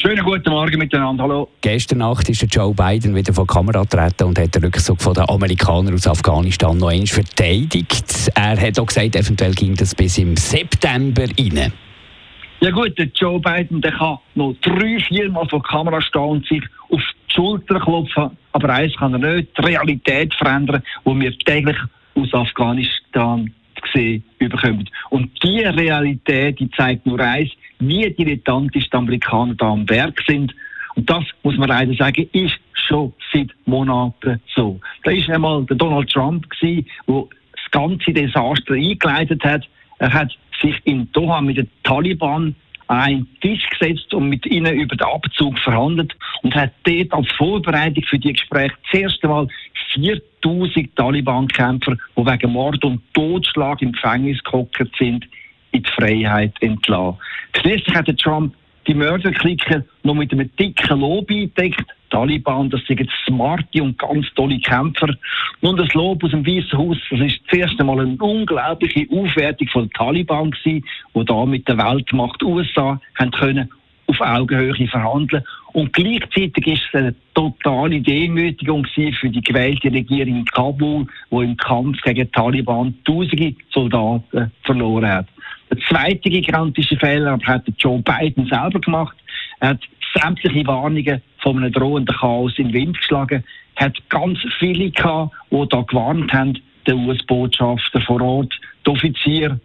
Schönen guten Morgen miteinander, hallo. Gestern Nacht ist der Joe Biden wieder vor die Kamera getreten und hat den Rückzug von den Amerikanern aus Afghanistan noch einmal verteidigt. Er hat auch gesagt, eventuell ging das bis im September rein. Ja gut, der Joe Biden der kann noch drei, vier Mal vor der Kamera stehen und sich auf die Schulter klopfen, aber eins kann er nicht, die Realität verändern, die wir täglich aus Afghanistan sehen überkommen. Und diese Realität, die zeigt nur eins, wie dilettantisch die Amerikaner da am Werk sind. Und das, muss man leider sagen, ist schon seit Monaten so. Da ist einmal der Donald Trump der das ganze Desaster eingeleitet hat. Er hat sich in Doha mit den Taliban an einen Tisch gesetzt und mit ihnen über den Abzug verhandelt und hat dort als Vorbereitung für die Gespräche das erste Mal 4000 Taliban-Kämpfer, die wegen Mord und Totschlag im Gefängnis gehockt sind, in die Freiheit entlassen. Schließlich hat Trump die Mörderklicker noch mit einem dicken Lob eingedeckt. Taliban, das sind smarte und ganz tolle Kämpfer. Nun, das Lob aus dem Weißen Haus, das ist das erste Mal eine unglaubliche Aufwertung von Taliban die da mit der Weltmacht USA haben können auf Augenhöhe verhandeln. Und gleichzeitig ist es eine totale Demütigung für die gewählte Regierung in Kabul, die im Kampf gegen die Taliban tausende Soldaten verloren hat. Der zweite gigantische Fehler hat Joe Biden selber gemacht. Er hat sämtliche Warnungen von einem drohenden Chaos in den Wind geschlagen, hat ganz viele gehabt, die da gewarnt haben, der US-Botschafter vor Ort, die Offizier,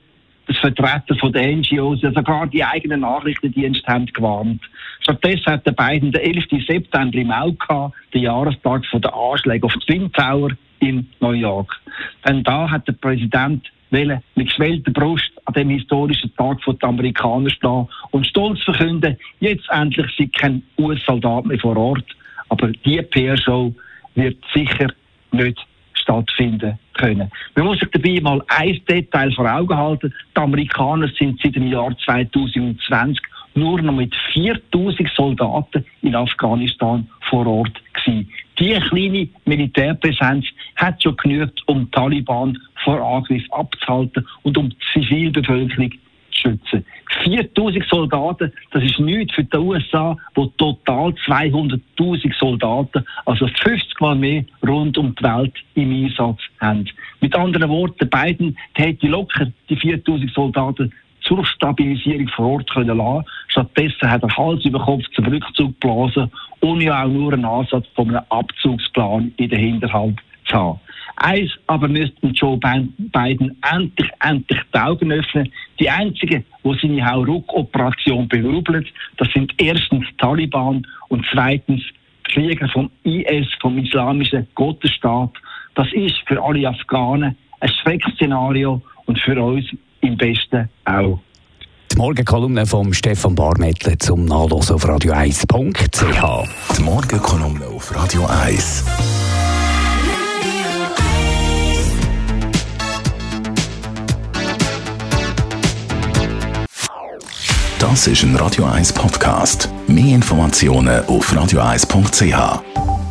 das Vertreter von den NGOs, sogar die eigenen Nachrichtendienste haben gewarnt. Stattdessen hat der Biden den 11. September im Auge gehabt, den Jahrestag der Anschläge auf die Twin Tower in New York. Denn da hat der Präsident wollen mit geschwellter Brust an dem historischen Tag von den Amerikanern stehen und stolz verkünden, jetzt endlich sind kein US-Soldat mehr vor Ort. Aber die PR-Show wird sicher nicht stattfinden können. Man muss sich dabei mal ein Detail vor Augen halten. Die Amerikaner sind seit dem Jahr 2020 nur noch mit 4000 Soldaten in Afghanistan vor Ort gewesen. Diese kleine Militärpräsenz hat schon genügt, um die Taliban vor Angriff abzuhalten und um die Zivilbevölkerung zu schützen. 4000 Soldaten, das ist nichts für die USA, wo total 200.000 Soldaten, also 50 Mal mehr rund um die Welt im Einsatz haben. Mit anderen Worten, Biden hätte locker die 4000 Soldaten zur Stabilisierung vor Ort können lassen. Stattdessen hat er Hals über Kopf zum Rückzug geblasen, ohne auch nur einen Ansatz von einem Abzugsplan in der Hinterhalt zu haben. Eins aber müsste Joe Biden endlich, endlich die Augen öffnen. Die einzigen, die seine Hauruck-Operation bejubelt, das sind erstens die Taliban und zweitens die Krieger vom IS, vom Islamischen Gottesstaat. Das ist für alle Afghanen ein Schreckszenario und für uns im Besten auch. Die Morgenkolumne von Stefan Barmettler zum Nachlesen auf radio1.ch. Die Morgenkolumne auf Radio 1. Das ist ein Radio 1 Podcast. Mehr Informationen auf radio1.ch.